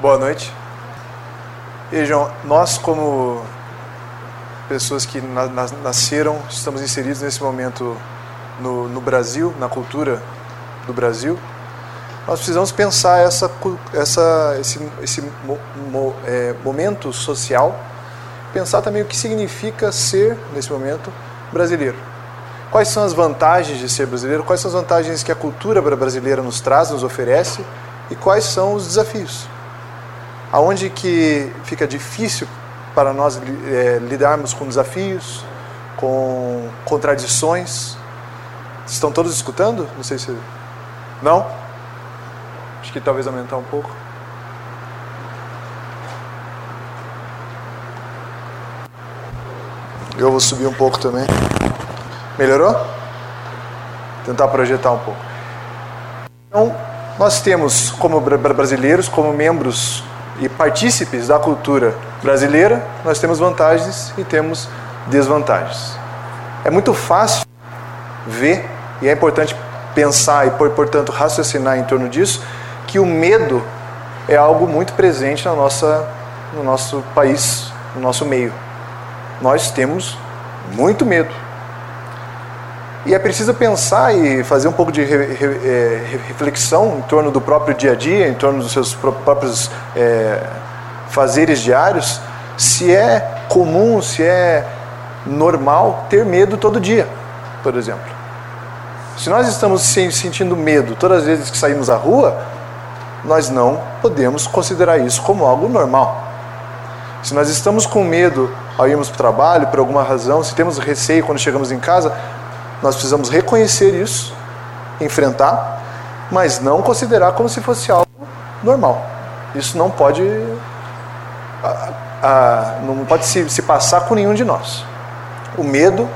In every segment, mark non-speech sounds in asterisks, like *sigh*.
Boa noite. Vejam, nós como pessoas que na, na, nasceram, estamos inseridos nesse momento no, no, Brasil, na cultura do Brasil, nós precisamos pensar essa, essa, esse, esse mo, mo, é, momento social, pensar também o que significa ser, nesse momento, brasileiro. Quais são as vantagens de ser brasileiro? Quais são as vantagens que a cultura brasileira nos traz, nos oferece? E quais são os desafios? Aonde que fica difícil para nós é, lidarmos com desafios, com contradições. Estão todos escutando? Não sei se. Não? Acho que talvez aumentar um pouco. Eu vou subir um pouco também. Melhorou? Tentar projetar um pouco. Então, nós temos como brasileiros, como membros e partícipes da cultura brasileira, nós temos vantagens e temos desvantagens. É muito fácil ver, e é importante pensar e, portanto, raciocinar em torno disso, que o medo é algo muito presente na nossa, no nosso país, no nosso meio. Nós temos muito medo. E é preciso pensar e fazer um pouco de é, reflexão em torno do próprio dia a dia, em torno dos seus próprios é, fazeres diários, se é comum, se é normal ter medo todo dia, por exemplo. Se nós estamos sentindo medo todas as vezes que saímos à rua, nós não podemos considerar isso como algo normal. Se nós estamos com medo ao irmos para o trabalho, por alguma razão, se temos receio quando chegamos em casa, nós precisamos reconhecer isso, enfrentar, mas não considerar como se fosse algo normal. Isso não pode, a, a, não pode se, se, passar com nenhum de nós. O medo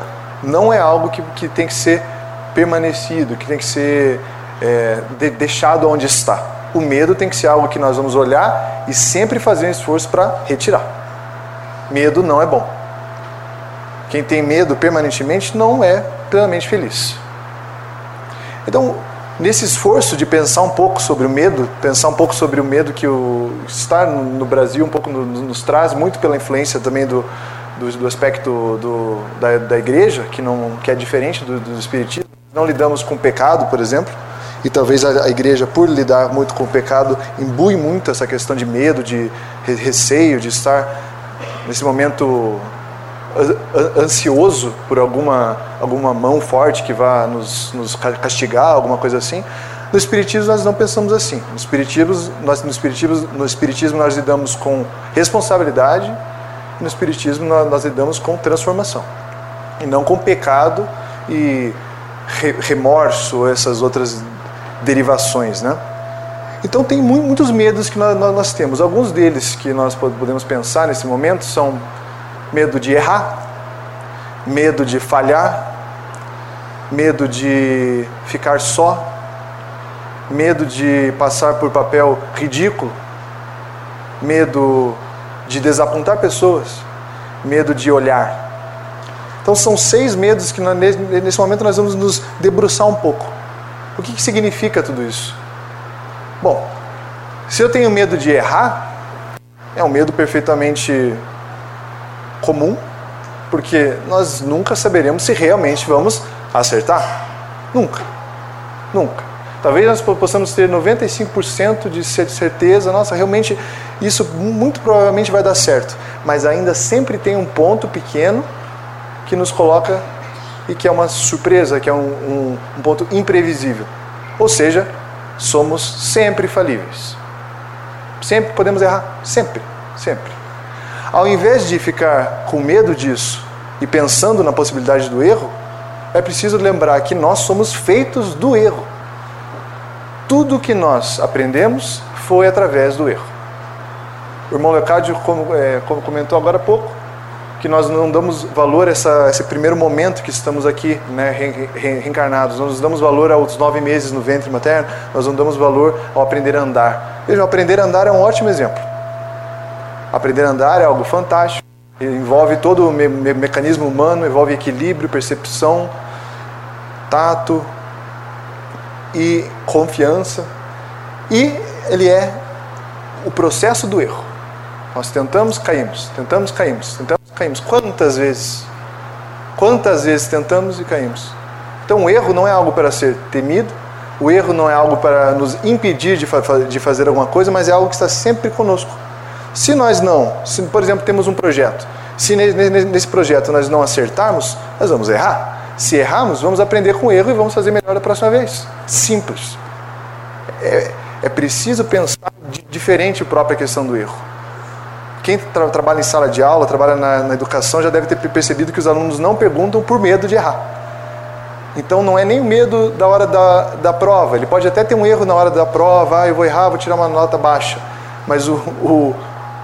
não é algo que, que tem que ser permanecido, que tem que ser é, de, deixado onde está. O medo tem que ser algo que nós vamos olhar e sempre fazer um esforço para retirar. Medo não é bom. Quem tem medo permanentemente não é plenamente feliz. Então, nesse esforço de pensar um pouco sobre o medo, pensar um pouco sobre o medo que o estar no Brasil um pouco nos traz, muito pela influência também do, do, do aspecto do, da, da, igreja, que, não, que é diferente do, do espiritismo. Não lidamos com pecado, por exemplo, e talvez a, a igreja, por lidar muito com o pecado, imbui muito essa questão de medo, de receio, de estar nesse momento ansioso por alguma, alguma mão forte que vá nos, nos castigar, alguma coisa assim. No Espiritismo nós não pensamos assim. No Espiritismo, nós, no Espiritismo, no Espiritismo nós lidamos com responsabilidade, no Espiritismo nós, nós lidamos com transformação. E não com pecado e re, remorso, essas outras derivações, né? Então tem muitos medos que nós, nós temos. Alguns deles que nós podemos pensar nesse momento são medo de errar, medo de falhar, medo de ficar só, medo de passar por papel ridículo, medo de desapontar pessoas, medo de olhar. Então são seis medos que nesse momento nós vamos nos debruçar um pouco. O que, que significa tudo isso? Bom, se eu tenho medo de errar, é um medo perfeitamente comum, porque nós nunca saberemos se realmente vamos acertar. Nunca. Nunca. Talvez nós possamos ter 95% de certeza, nossa, realmente isso muito provavelmente vai dar certo. Mas ainda sempre tem um ponto pequeno que nos coloca e que é uma surpresa, que é um, um, um ponto imprevisível. Ou seja, somos sempre falíveis. Sempre podemos errar. Sempre. Sempre. Ao invés de ficar com medo disso e pensando na possibilidade do erro, é preciso lembrar que nós somos feitos do erro. Tudo que nós aprendemos foi através do erro. O irmão Leocádio é, comentou agora há pouco que nós não damos valor a esse primeiro momento que estamos aqui né, re, re, reencarnados. Nós damos valor aos nove meses no ventre materno, nós não damos valor ao aprender a andar. Veja, aprender a andar é um ótimo exemplo. Aprender a andar é algo fantástico. Envolve todo o me me mecanismo humano, envolve equilíbrio, percepção, tato e confiança. E ele é o processo do erro. Nós tentamos, caímos, tentamos, caímos, tentamos, caímos. Quantas vezes? Quantas vezes tentamos e caímos? Então o erro não é algo para ser temido, o erro não é algo para nos impedir de, fa de fazer alguma coisa, mas é algo que está sempre conosco. Se nós não, se, por exemplo, temos um projeto, se nesse projeto nós não acertarmos, nós vamos errar. Se errarmos, vamos aprender com o erro e vamos fazer melhor da próxima vez. Simples. É, é preciso pensar diferente a própria questão do erro. Quem tra trabalha em sala de aula, trabalha na, na educação, já deve ter percebido que os alunos não perguntam por medo de errar. Então não é nem o medo da hora da, da prova. Ele pode até ter um erro na hora da prova, ah, eu vou errar, vou tirar uma nota baixa. Mas o, o,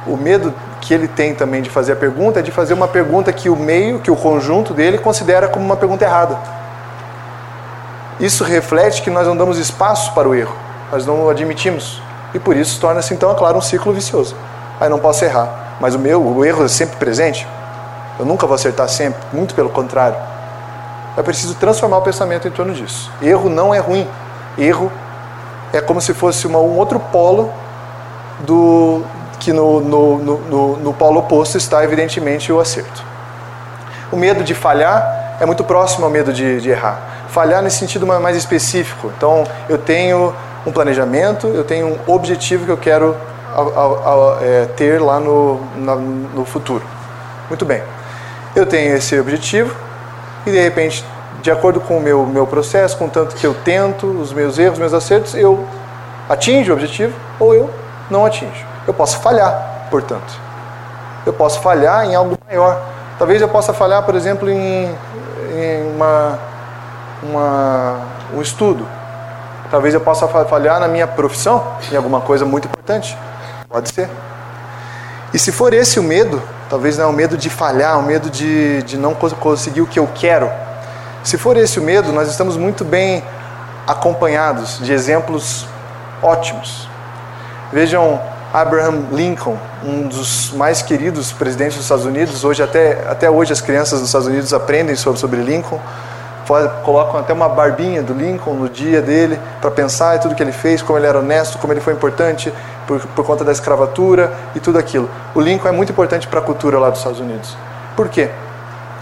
o medo que ele tem também de fazer a pergunta é de fazer uma pergunta que o meio, que o conjunto dele considera como uma pergunta errada. Isso reflete que nós não damos espaço para o erro, nós não admitimos. E por isso torna-se então, é claro, um ciclo vicioso. Aí não posso errar. Mas o meu, o erro é sempre presente. Eu nunca vou acertar sempre, muito pelo contrário. É preciso transformar o pensamento em torno disso. Erro não é ruim. Erro é como se fosse uma, um outro polo do que no, no, no, no polo oposto está evidentemente o acerto. O medo de falhar é muito próximo ao medo de, de errar. Falhar nesse sentido mais específico. Então, eu tenho um planejamento, eu tenho um objetivo que eu quero é, ter lá no, na, no futuro. Muito bem. Eu tenho esse objetivo, e de repente, de acordo com o meu, meu processo, com tanto que eu tento, os meus erros, os meus acertos, eu atinjo o objetivo ou eu não atinjo. Eu posso falhar, portanto. Eu posso falhar em algo maior. Talvez eu possa falhar, por exemplo, em, em uma, uma, um estudo. Talvez eu possa falhar na minha profissão, em alguma coisa muito importante. Pode ser. E se for esse o medo, Talvez não é o medo de falhar, o medo de, de não conseguir o que eu quero. Se for esse o medo, nós estamos muito bem acompanhados de exemplos ótimos. Vejam Abraham Lincoln, um dos mais queridos presidentes dos Estados Unidos. Hoje até, até hoje as crianças dos Estados Unidos aprendem sobre, sobre Lincoln. Colocam até uma barbinha do Lincoln no dia dele para pensar em tudo que ele fez, como ele era honesto, como ele foi importante, por, por conta da escravatura e tudo aquilo. O Lincoln é muito importante para a cultura lá dos Estados Unidos. Por quê?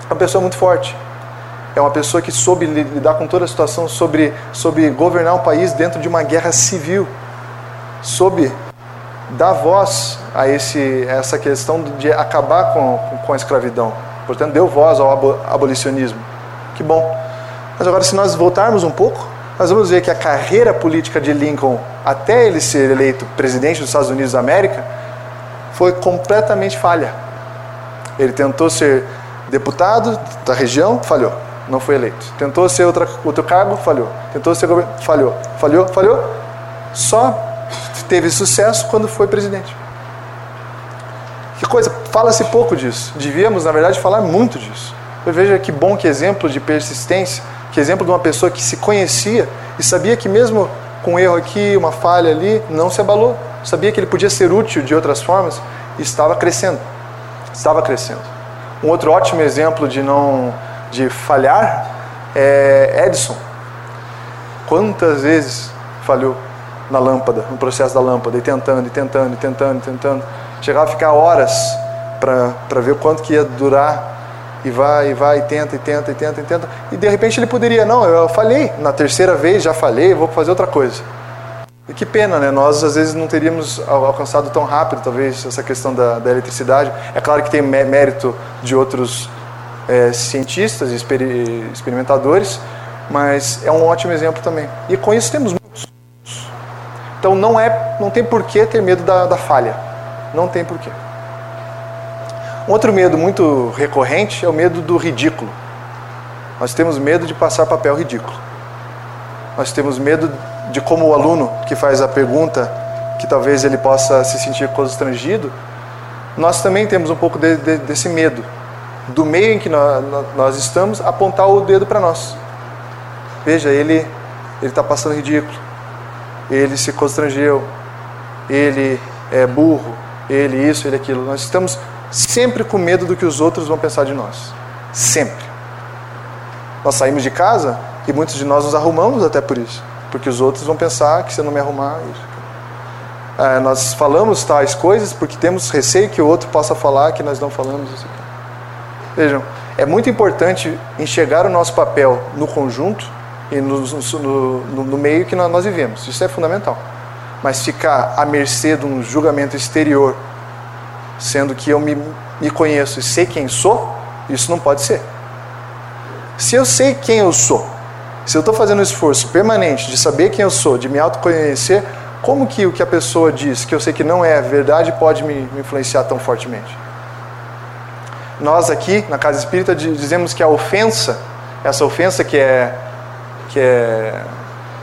É uma pessoa muito forte. É uma pessoa que soube lidar com toda a situação, sobre, sobre governar um país dentro de uma guerra civil. Soube dar voz a, esse, essa questão de acabar com, com a escravidão. Portanto, deu voz ao abolicionismo. Que bom. Mas agora, se nós voltarmos um pouco, nós vamos ver que a carreira política de Lincoln, até ele ser eleito presidente dos Estados Unidos da América, foi completamente falha. Ele tentou ser deputado da região, falhou, não foi eleito. Tentou ser outra, outro cargo, falhou. Tentou ser governador, falhou. Falhou, falhou. Só teve sucesso quando foi presidente. Que coisa, fala-se pouco disso. Devíamos, na verdade, falar muito disso. Veja que bom, que exemplo de persistência que exemplo de uma pessoa que se conhecia e sabia que mesmo com um erro aqui, uma falha ali, não se abalou. Sabia que ele podia ser útil de outras formas e estava crescendo. Estava crescendo. Um outro ótimo exemplo de não de falhar é Edison. Quantas vezes falhou na lâmpada, no processo da lâmpada, e tentando, e tentando, e tentando, e tentando. Chegava a ficar horas para ver quanto que ia durar e vai, e vai, e tenta, e tenta, e tenta, e tenta. E de repente ele poderia, não, eu falhei, na terceira vez já falhei, vou fazer outra coisa. E que pena, né? Nós às vezes não teríamos alcançado tão rápido, talvez, essa questão da, da eletricidade. É claro que tem mérito de outros é, cientistas e experimentadores, mas é um ótimo exemplo também. E com isso temos. Então não, é, não tem por que ter medo da, da falha. Não tem porquê. Outro medo muito recorrente é o medo do ridículo. Nós temos medo de passar papel ridículo. Nós temos medo de como o aluno que faz a pergunta, que talvez ele possa se sentir constrangido, nós também temos um pouco de, de, desse medo. Do meio em que nós, nós estamos, apontar o dedo para nós. Veja, ele está passando ridículo. Ele se constrangeu. Ele é burro. Ele isso, ele aquilo. Nós estamos sempre com medo do que os outros vão pensar de nós. Sempre. Nós saímos de casa e muitos de nós nos arrumamos até por isso. Porque os outros vão pensar que se eu não me arrumar. Isso. é, nós falamos tais coisas porque temos receio que o outro possa falar que nós não falamos. Isso. Vejam, é muito importante enxergar o nosso papel no conjunto e no, no, no, meio que nós vivemos. Isso é fundamental. Mas ficar à mercê de um julgamento exterior, sendo que eu me, me conheço e sei quem sou, isso não pode ser. Se eu sei quem eu sou, se eu estou fazendo um esforço permanente de saber quem eu sou, de me autoconhecer, como que o que a pessoa diz, que eu sei que não é verdade, pode me, me influenciar tão fortemente? Nós aqui, na Casa Espírita, dizemos que a ofensa, essa ofensa que é que, é,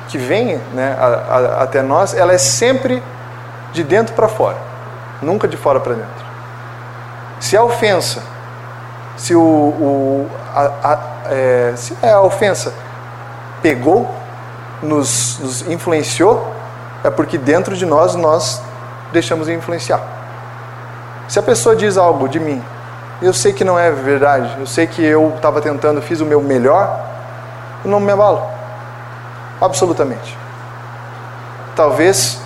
que vem né, a, a, até nós, ela é sempre de dentro para fora, nunca de fora para dentro. Se a ofensa, se, o, o a, é, se a ofensa pegou, nos, nos influenciou, é porque dentro de nós nós deixamos influenciar. Se a pessoa diz algo de mim, eu sei que não é verdade, eu sei que eu estava tentando, fiz o meu melhor, eu não me abalo. Absolutamente. Talvez,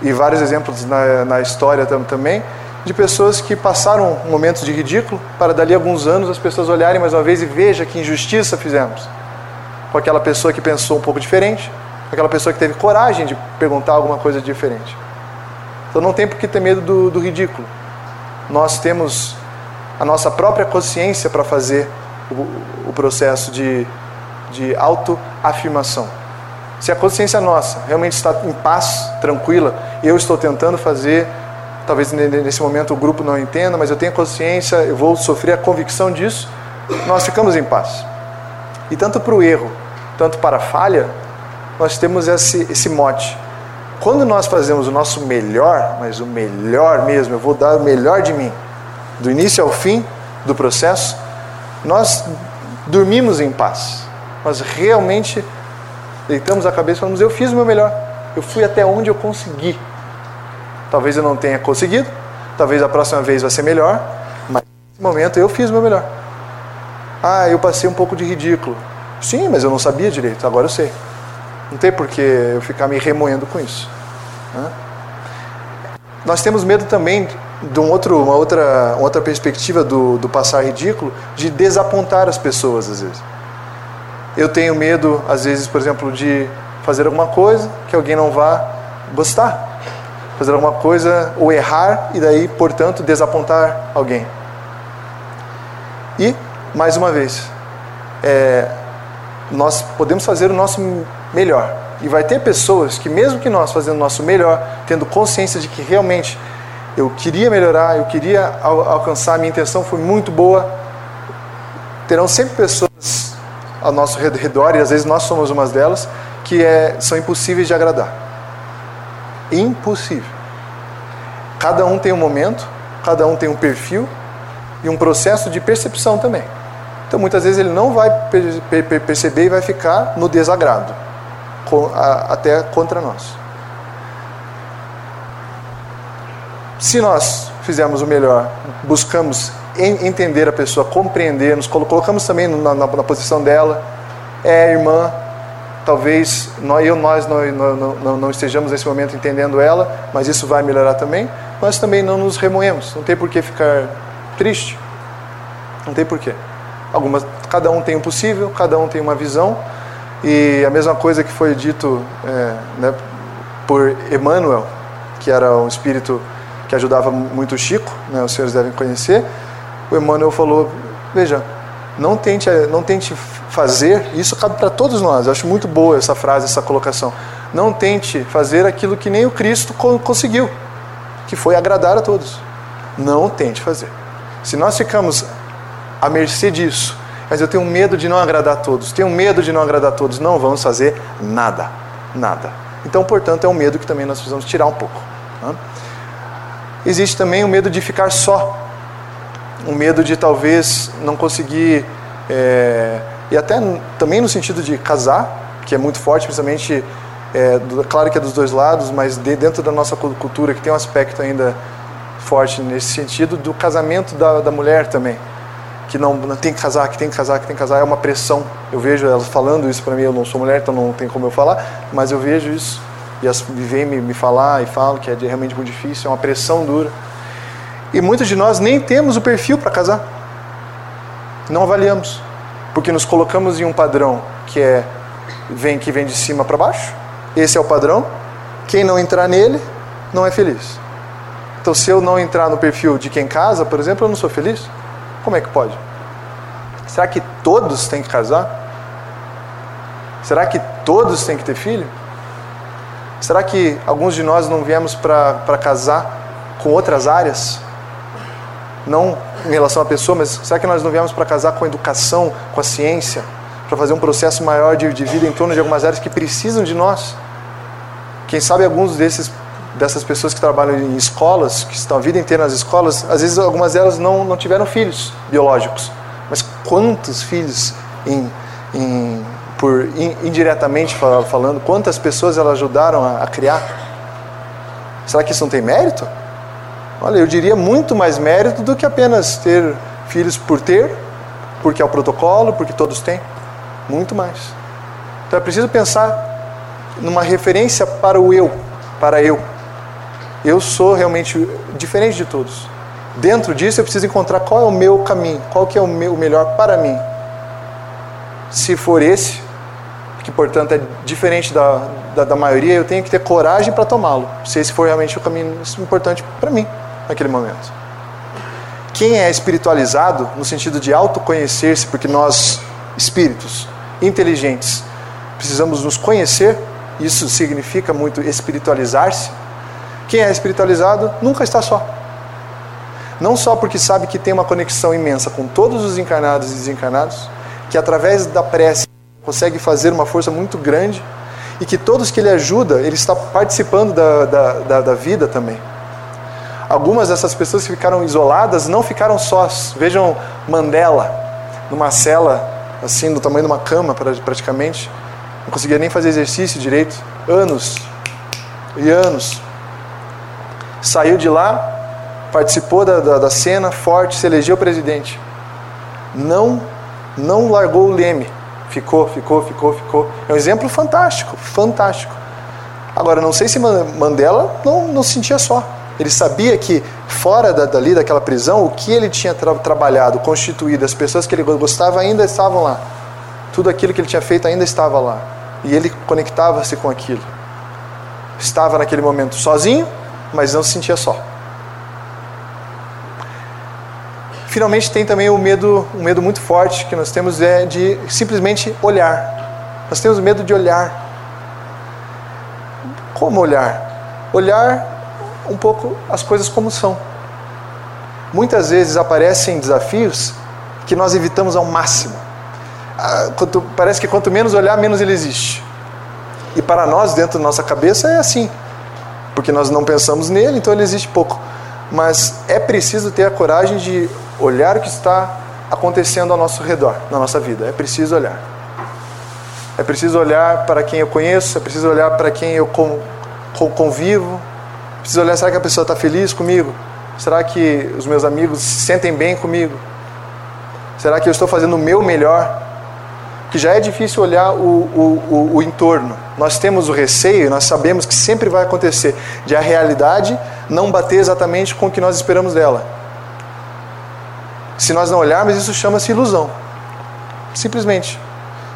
e vários exemplos na, na história também, de pessoas que passaram momentos de ridículo para dali alguns anos as pessoas olharem mais uma vez e vejam que injustiça fizemos com aquela pessoa que pensou um pouco diferente, aquela pessoa que teve coragem de perguntar alguma coisa diferente. Então não tem por que ter medo do, do ridículo. Nós temos a nossa própria consciência para fazer o, o, processo de, de autoafirmação. Se a consciência nossa realmente está em paz, tranquila, eu estou tentando fazer, talvez nesse momento o grupo não entenda, mas eu tenho consciência, eu vou sofrer a convicção disso, nós ficamos em paz. E tanto para o erro, tanto para a falha, nós temos esse, esse mote. Quando nós fazemos o nosso melhor, mas o melhor mesmo, eu vou dar o melhor de mim, do início ao fim do processo, nós dormimos em paz. Nós realmente deitamos a cabeça e falamos: Eu fiz o meu melhor, eu fui até onde eu consegui. Talvez eu não tenha conseguido, talvez a próxima vez vai ser melhor, mas nesse momento eu fiz o meu melhor. Ah, eu passei um pouco de ridículo. Sim, mas eu não sabia direito, agora eu sei. Não tem por que eu ficar me remoendo com isso. Né? Nós temos medo também de um outro, uma, outra, outra perspectiva do, do passar ridículo, de desapontar as pessoas às vezes. Eu tenho medo, às vezes, por exemplo, de fazer alguma coisa que alguém não vá gostar. Fazer alguma coisa ou errar e daí, portanto, desapontar alguém. E, mais uma vez, é, nós podemos fazer o nosso melhor. E vai ter pessoas que, mesmo que nós fazendo o nosso melhor, tendo consciência de que realmente eu queria melhorar, eu queria alcançar, minha intenção foi muito boa, terão sempre pessoas ao nosso redor, e às vezes nós somos umas delas, que é, são impossíveis de agradar. Impossível. Cada um tem um momento, cada um tem um perfil e um processo de percepção também. Então muitas vezes ele não vai perceber e vai ficar no desagrado, até contra nós. Se nós fizermos o melhor, buscamos entender a pessoa, compreender, nos colocamos também na, na, na posição dela, é irmã, talvez nós, eu, nós não, não, não, não, estejamos nesse momento entendendo ela, mas isso vai melhorar também, nós também não nos remoemos, não tem por que ficar triste, não tem por quê. Algumas, cada um tem um possível, cada um tem uma visão. E a mesma coisa que foi dito é, né, por Emmanuel, que era um espírito que ajudava muito o Chico, né, os senhores devem conhecer. O Emmanuel falou: Veja, não tente, não tente fazer, isso cabe para todos nós, eu acho muito boa essa frase, essa colocação. Não tente fazer aquilo que nem o Cristo conseguiu, que foi agradar a todos. Não tente fazer. Se nós ficamos à mercê disso. Mas eu tenho medo de não agradar a todos, tenho medo de não agradar a todos. Não vamos fazer nada, nada. Então, portanto, é um medo que também nós precisamos tirar um pouco. Né? Existe também o medo de ficar só, o medo de talvez não conseguir, é, e até também no sentido de casar, que é muito forte, principalmente, é, do, claro que é dos dois lados, mas de, dentro da nossa cultura, que tem um aspecto ainda forte nesse sentido, do casamento da, da mulher também que não, não tem que casar, que tem que casar, que tem que casar, é uma pressão. Eu vejo elas falando isso para mim, eu não sou mulher, então não tem como eu falar, mas eu vejo isso. e as, vem me, me falar e falam que é realmente muito difícil, é uma pressão dura. E muitos de nós nem temos o perfil para casar. Não avaliamos, porque nos colocamos em um padrão que é vem que vem de cima para baixo. Esse é o padrão. Quem não entrar nele não é feliz. Então, se eu não entrar no perfil de quem casa, por exemplo, eu não sou feliz. Como é que pode? Será que todos têm que casar? Será que todos têm que ter filho? Será que alguns de nós não viemos para casar com outras áreas? Não em relação à pessoa, mas será que nós não viemos para casar com a educação, com a ciência, para fazer um processo maior de, de vida em torno de algumas áreas que precisam de nós? Quem sabe alguns desses dessas pessoas que trabalham em escolas, que estão a vida inteira nas escolas, às vezes algumas delas não, não tiveram filhos biológicos. Mas quantos filhos em, em por indiretamente falando, quantas pessoas elas ajudaram a, a criar? Será que isso não tem mérito? Olha, eu diria muito mais mérito do que apenas ter filhos por ter, porque é o protocolo, porque todos têm. Muito mais. Então é preciso pensar numa referência para o eu, para eu. Eu sou realmente diferente de todos. Dentro disso eu preciso encontrar qual é o meu caminho, qual que é o, meu, o melhor para mim. Se for esse, que portanto é diferente da, da, da maioria, eu tenho que ter coragem para tomá-lo, se esse for realmente o caminho importante para mim naquele momento. Quem é espiritualizado no sentido de autoconhecer-se, porque nós, espíritos inteligentes, precisamos nos conhecer, isso significa muito espiritualizar-se. Quem é espiritualizado nunca está só. Não só porque sabe que tem uma conexão imensa com todos os encarnados e desencarnados, que através da prece consegue fazer uma força muito grande e que todos que ele ajuda, ele está participando da, da, da, da vida também. Algumas dessas pessoas que ficaram isoladas não ficaram sós. Vejam Mandela, numa cela, assim, do tamanho de uma cama praticamente. Não conseguia nem fazer exercício direito. Anos e anos. Saiu de lá, participou da, da, da cena forte, se elegeu presidente. Não, não largou o leme Ficou, ficou, ficou, ficou. É um exemplo fantástico, fantástico. Agora, não sei se Mandela não, não se sentia só. Ele sabia que fora da, dali, daquela prisão, o que ele tinha tra trabalhado, constituído, as pessoas que ele gostava ainda estavam lá. Tudo aquilo que ele tinha feito ainda estava lá. E ele conectava-se com aquilo. Estava naquele momento sozinho, mas não se sentia só. Finalmente tem também o medo, um medo muito forte que nós temos é de simplesmente olhar. Nós temos medo de olhar. Como olhar? Olhar um pouco as coisas como são. Muitas vezes aparecem desafios que nós evitamos ao máximo. Ah, quanto, parece que quanto menos olhar, menos ele existe. E para nós, dentro da nossa cabeça, é assim. Porque nós não pensamos nele, então ele existe pouco. Mas é preciso ter a coragem de olhar o que está acontecendo ao nosso redor, na nossa vida. É preciso olhar. É preciso olhar para quem eu conheço, é preciso olhar para quem eu convivo. Preciso olhar, será que a pessoa está feliz comigo? Será que os meus amigos se sentem bem comigo? Será que eu estou fazendo o meu melhor? Que já é difícil olhar o, o, o, o entorno. Nós temos o receio, nós sabemos que sempre vai acontecer de a realidade não bater exatamente com o que nós esperamos dela. Se nós não olharmos, isso chama-se ilusão. Simplesmente.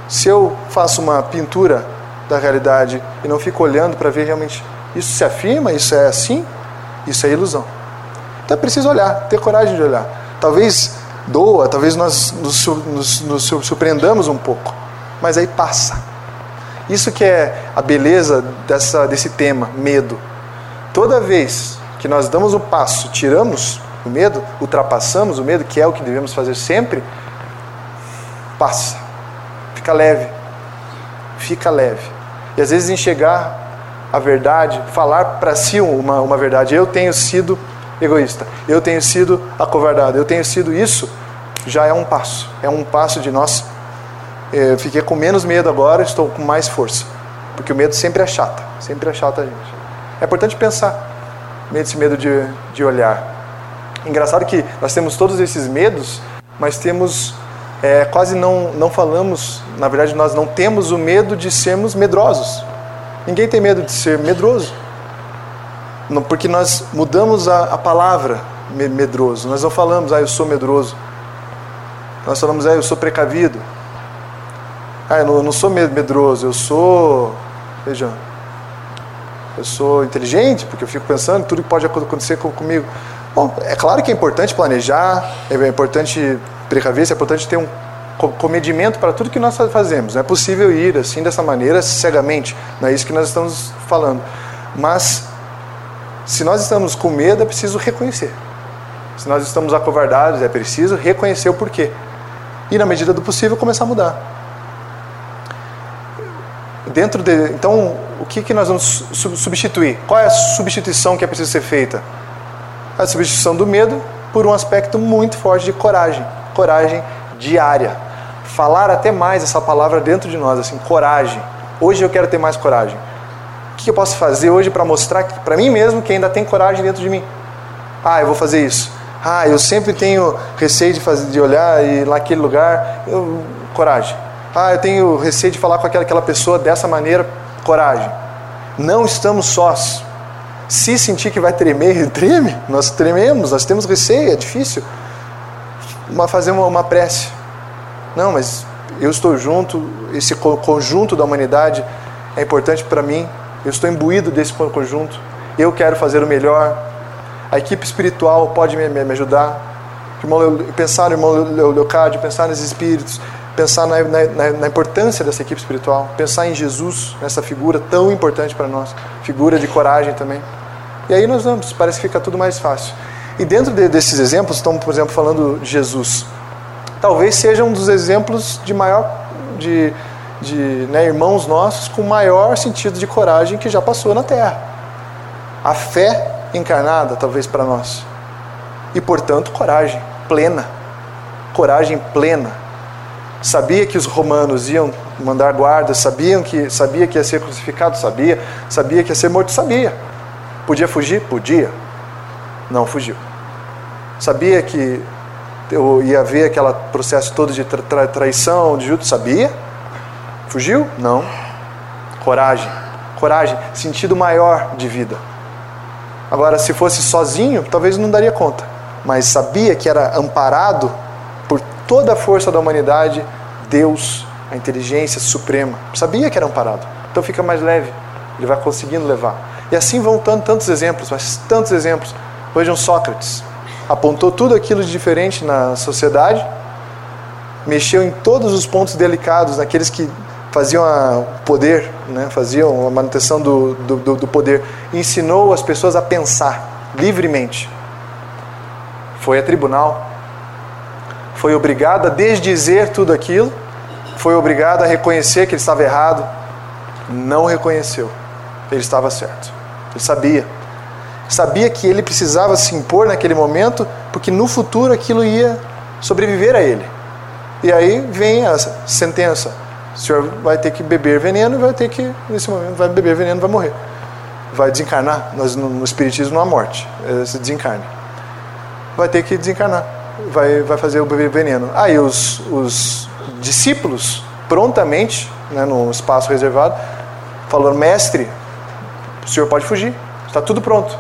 Se eu faço uma pintura da realidade e não fico olhando para ver realmente isso se afirma, isso é assim, isso é ilusão. Então é preciso olhar, ter coragem de olhar. Talvez doa, talvez nós nos, nos, nos surpreendamos um pouco, mas aí passa. Isso que é a beleza dessa, desse tema, medo. Toda vez que nós damos o passo, tiramos o medo, ultrapassamos o medo, que é o que devemos fazer sempre, passa. Fica leve. Fica leve. E às vezes enxergar a verdade, falar para si uma, uma verdade. Eu tenho sido egoísta, eu tenho sido acovardado, eu tenho sido isso, já é um passo. É um passo de nós. Eh, fiquei com menos medo agora, estou com mais força. Porque o medo sempre é chato, sempre é chato a gente. É importante pensar, esse medo de, de olhar. Engraçado que nós temos todos esses medos, mas temos é, quase não, não falamos, na verdade nós não temos o medo de sermos medrosos. Ninguém tem medo de ser medroso. Não, porque nós mudamos a, a palavra medroso. Nós não falamos, ah, eu sou medroso. Nós falamos, ah, eu sou precavido. Ah, eu não, não sou medroso, eu sou. Veja, eu sou inteligente, porque eu fico pensando tudo que pode acontecer comigo. Bom, é claro que é importante planejar, é importante precaver, é importante ter um comedimento para tudo que nós fazemos. Não é possível ir assim dessa maneira cegamente. Não é isso que nós estamos falando. Mas se nós estamos com medo, é preciso reconhecer. Se nós estamos acovardados, é preciso reconhecer o porquê. E na medida do possível começar a mudar. Dentro de, então, o que, que nós vamos substituir? Qual é a substituição que é preciso ser feita? a substituição do medo por um aspecto muito forte de coragem, coragem diária. Falar até mais essa palavra dentro de nós, assim, coragem. Hoje eu quero ter mais coragem. O que eu posso fazer hoje para mostrar para mim mesmo que ainda tem coragem dentro de mim? Ah, eu vou fazer isso. Ah, eu sempre tenho receio de, fazer, de olhar e naquele lugar. Eu, coragem. Ah, eu tenho receio de falar com aquela, aquela pessoa dessa maneira. Coragem. Não estamos sós. Se sentir que vai tremer, *laughs* treme. Nós trememos, nós temos receio, é difícil. Mas fazer uma, uma prece. Não, mas eu estou junto, esse conjunto da humanidade é importante para mim. Eu estou imbuído desse conjunto. Eu quero fazer o melhor. A equipe espiritual pode me, me ajudar. Pensar no irmão Leocádio, pensar nos espíritos, pensar na, na, na, importância dessa equipe espiritual, pensar em Jesus, nessa figura tão importante para nós, figura de coragem também. E aí nós vamos, parece que fica tudo mais fácil. E dentro de, desses exemplos, estamos, por exemplo, falando de Jesus. Talvez seja um dos exemplos de maior, de, de né, irmãos nossos com maior sentido de coragem que já passou na Terra. A fé encarnada, talvez para nós. E portanto, coragem plena. Coragem plena sabia que os romanos iam mandar guardas, sabiam que sabia que ia ser crucificado, sabia, sabia que ia ser morto, sabia. Podia fugir, podia. Não fugiu. Sabia que ia haver aquele processo todo de tra tra traição, de judo, sabia? Fugiu? Não. Coragem, coragem, sentido maior de vida. Agora, se fosse sozinho, talvez não daria conta, mas sabia que era amparado por toda a força da humanidade, Deus, a inteligência suprema. Sabia que era amparado. Então fica mais leve. Ele vai conseguindo levar. E assim vão tanto, tantos exemplos, mas tantos exemplos. Vejam Sócrates. Apontou tudo aquilo de diferente na sociedade, mexeu em todos os pontos delicados, naqueles que faziam o poder, né? faziam a manutenção do, do, do poder. Ensinou as pessoas a pensar livremente. Foi a tribunal, foi obrigado a desdizer tudo aquilo, foi obrigado a reconhecer que ele estava errado, não reconheceu. Ele estava certo. Ele sabia. Sabia que ele precisava se impor naquele momento, porque no futuro aquilo ia sobreviver a ele. E aí vem a sentença: o senhor vai ter que beber veneno vai ter que, nesse momento, vai beber veneno vai morrer. Vai desencarnar. Nós, no, Espiritismo não há morte, é, se desencarne. Vai ter que desencarnar vai, vai fazer o veneno. Aí os, os discípulos, prontamente, né, no espaço reservado, falaram: Mestre, o senhor pode fugir, está tudo pronto.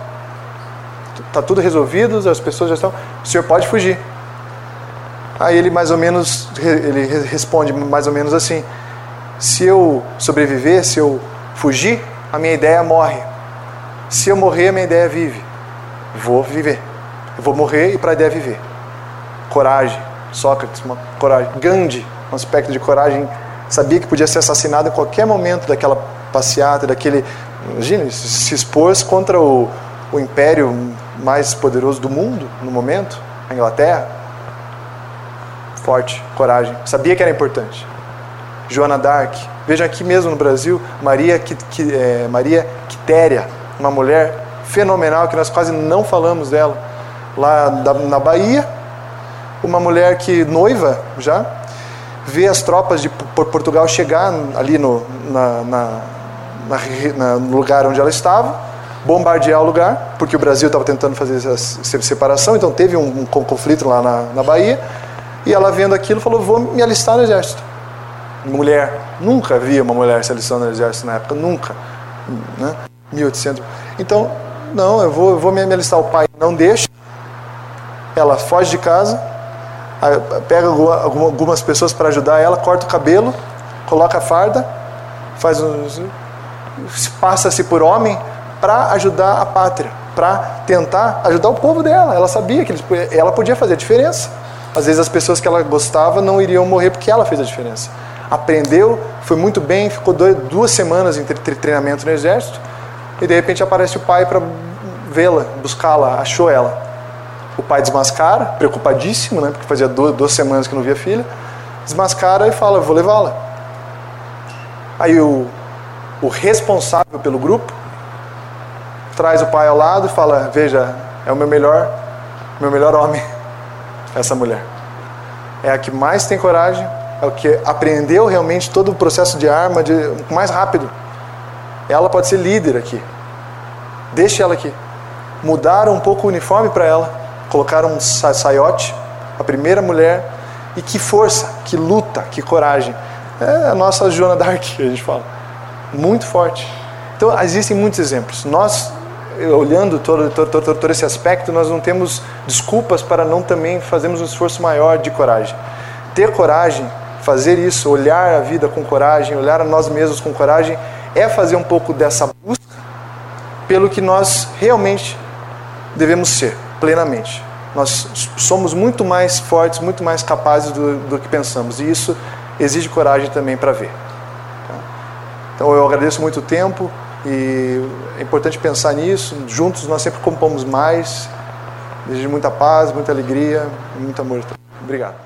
Está tudo resolvido, as pessoas já estão. O senhor pode fugir. Aí ele mais ou menos ele responde mais ou menos assim: se eu sobreviver, se eu fugir, a minha ideia morre. Se eu morrer, a minha ideia vive. Vou viver. Eu vou morrer e para a ideia viver coragem. Sócrates, uma coragem. Gandhi, um aspecto de coragem. Sabia que podia ser assassinado em qualquer momento daquela passeata, daquele. Imagina, se expôs contra o, o império mais poderoso do mundo no momento, a Inglaterra. Forte, coragem. Sabia que era importante. Joana Dark. Vejam aqui mesmo no Brasil, Maria, é, Maria Quitéria, uma mulher fenomenal que nós quase não falamos dela. Lá na Bahia, uma mulher que noiva já vê as tropas de Portugal chegar ali no, na, na, na, no lugar onde ela estava, bombardear o lugar, porque o Brasil estava tentando fazer essa separação, então teve um, um conflito lá na, na Bahia, e ela vendo aquilo falou: Vou me alistar no exército. Mulher, nunca havia uma mulher se alistando no exército na época, nunca. né? 1800. Então, não, eu vou, eu vou me alistar. O pai não deixa. Ela foge de casa, pega algumas pessoas para ajudar ela, corta o cabelo, coloca a farda, faz um, passa-se por homem para ajudar a pátria, para tentar ajudar o povo dela. Ela sabia que ela podia fazer a diferença. Às vezes as pessoas que ela gostava não iriam morrer porque ela fez a diferença. Aprendeu, foi muito bem, ficou duas semanas em treinamento no exército e de repente aparece o pai para vê-la, buscá-la, achou ela. O pai desmascara, preocupadíssimo, né, porque fazia duas, duas semanas que não via a filha, desmascara e fala: Vou levá-la. Aí o, o responsável pelo grupo traz o pai ao lado e fala: Veja, é o meu melhor, meu melhor homem, *laughs* essa mulher. É a que mais tem coragem, é o que aprendeu realmente todo o processo de arma de mais rápido. Ela pode ser líder aqui. Deixe ela aqui. Mudaram um pouco o uniforme para ela, colocaram um saiote, a primeira mulher, e que força, que luta, que coragem. É a nossa Joana Dark, *laughs* a gente fala. Muito forte. Então, existem muitos exemplos. Nós, olhando todo, todo, todo, todo esse aspecto, nós não temos desculpas para não também fazermos um esforço maior de coragem. Ter coragem, fazer isso, olhar a vida com coragem, olhar a nós mesmos com coragem, é fazer um pouco dessa busca pelo que nós realmente devemos ser, plenamente. Nós somos muito mais fortes, muito mais capazes do, do que pensamos, e isso exige coragem também para ver. Tá? Então eu agradeço muito o tempo e é importante pensar nisso. Juntos nós sempre compomos mais. Desejo muita paz, muita alegria, muito amor. Obrigado.